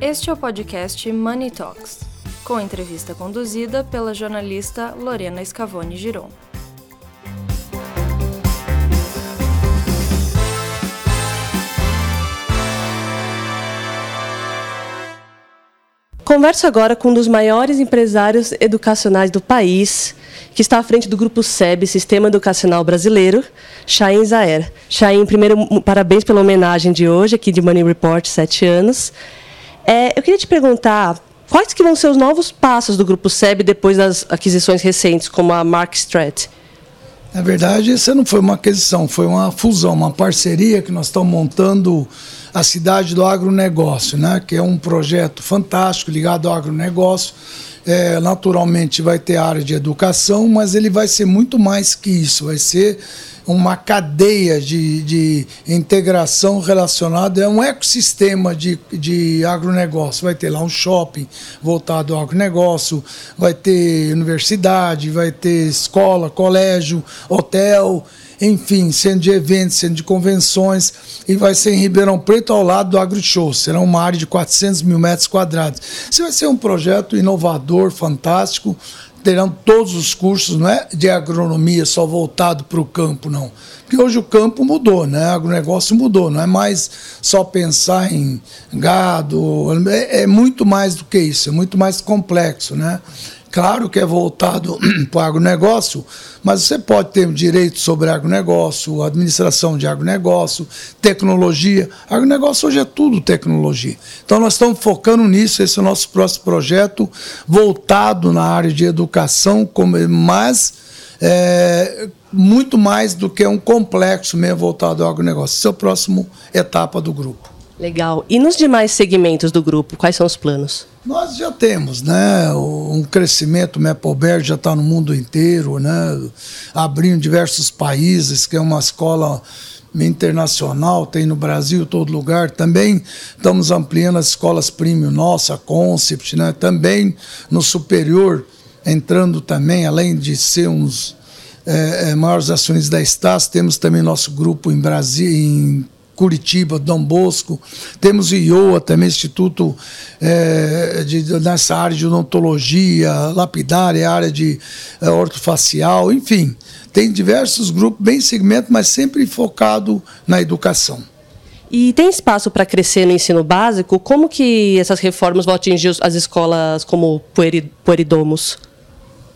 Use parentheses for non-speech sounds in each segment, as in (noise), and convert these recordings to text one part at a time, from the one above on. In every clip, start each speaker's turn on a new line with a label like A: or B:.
A: Este é o podcast Money Talks, com entrevista conduzida pela jornalista Lorena Scavone Giron.
B: Converso agora com um dos maiores empresários educacionais do país, que está à frente do Grupo SEB, Sistema Educacional Brasileiro, Chain Zaer. Chain, primeiro, parabéns pela homenagem de hoje, aqui de Money Report, sete anos. É, eu queria te perguntar, quais que vão ser os novos passos do Grupo SEB depois das aquisições recentes, como a Mark Strat?
C: Na verdade, essa não foi uma aquisição, foi uma fusão, uma parceria que nós estamos montando a cidade do agronegócio, né? que é um projeto fantástico ligado ao agronegócio. É, naturalmente vai ter área de educação, mas ele vai ser muito mais que isso, vai ser uma cadeia de, de integração relacionada, é um ecossistema de, de agronegócio. Vai ter lá um shopping voltado ao agronegócio, vai ter universidade, vai ter escola, colégio, hotel enfim, centro de eventos, centro de convenções, e vai ser em Ribeirão Preto, ao lado do AgriShow. Será uma área de 400 mil metros quadrados. Isso vai ser um projeto inovador, fantástico, terão todos os cursos, não é de agronomia só voltado para o campo, não. Porque hoje o campo mudou, né? O agronegócio mudou, não é mais só pensar em gado, é, é muito mais do que isso, é muito mais complexo, né? Claro que é voltado (clears throat) para o agronegócio, mas você pode ter direito sobre agronegócio, administração de agronegócio, tecnologia. Agronegócio hoje é tudo tecnologia. Então nós estamos focando nisso, esse é o nosso próximo projeto, voltado na área de educação, mas é, muito mais do que um complexo mesmo voltado ao agronegócio. Essa é a próxima etapa do grupo.
B: Legal. E nos demais segmentos do grupo, quais são os planos?
C: Nós já temos, né, um crescimento, o Mapleberg já está no mundo inteiro, né, abrindo diversos países, que é uma escola internacional, tem no Brasil, todo lugar. Também estamos ampliando as escolas premium nossa, Concept, né, também no superior, entrando também, além de ser uns é, é, maiores acionistas da Estácio, temos também nosso grupo em Brasil, em Curitiba, Dom Bosco, temos IOA também, Instituto é, de, nessa área de odontologia, lapidária, área de é, ortofacial, enfim, tem diversos grupos, bem segmento, mas sempre focado na educação.
B: E tem espaço para crescer no ensino básico? Como que essas reformas vão atingir as escolas como Pueridomos?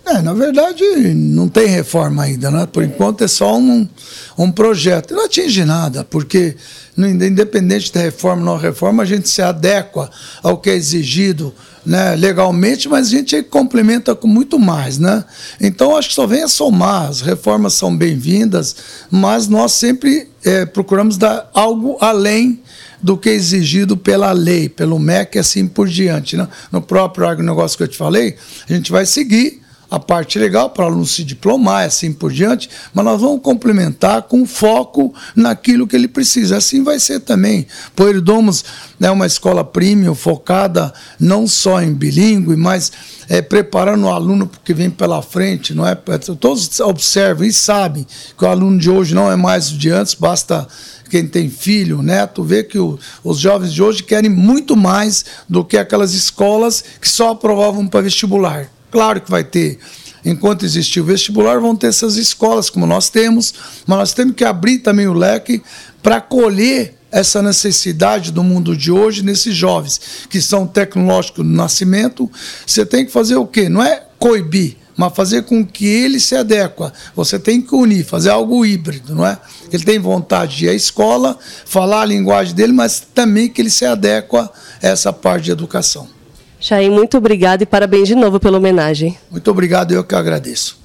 C: É, na verdade, não tem reforma ainda, né? Por enquanto é só um, um projeto. Não atinge nada, porque independente da reforma ou não reforma, a gente se adequa ao que é exigido né, legalmente, mas a gente complementa com muito mais, né? Então acho que só vem a somar. As reformas são bem-vindas, mas nós sempre é, procuramos dar algo além do que é exigido pela lei, pelo MEC e assim por diante. Né? No próprio agronegócio que eu te falei, a gente vai seguir a parte legal para o aluno se diplomar, assim por diante, mas nós vamos complementar com foco naquilo que ele precisa. Assim vai ser também. Poeridomos é uma escola premium focada não só em bilíngue, mas é, preparando o aluno que vem pela frente, não é? Todos observam e sabem que o aluno de hoje não é mais o de antes, basta quem tem filho, neto, ver que o, os jovens de hoje querem muito mais do que aquelas escolas que só aprovavam para vestibular. Claro que vai ter. Enquanto existir o vestibular, vão ter essas escolas, como nós temos, mas nós temos que abrir também o leque para colher essa necessidade do mundo de hoje nesses jovens que são tecnológicos no nascimento. Você tem que fazer o quê? Não é coibir, mas fazer com que ele se adequa. Você tem que unir, fazer algo híbrido, não é? Ele tem vontade de ir à escola, falar a linguagem dele, mas também que ele se adequa a essa parte de educação.
B: Chaim, muito obrigado e parabéns de novo pela homenagem.
C: Muito obrigado, eu que agradeço.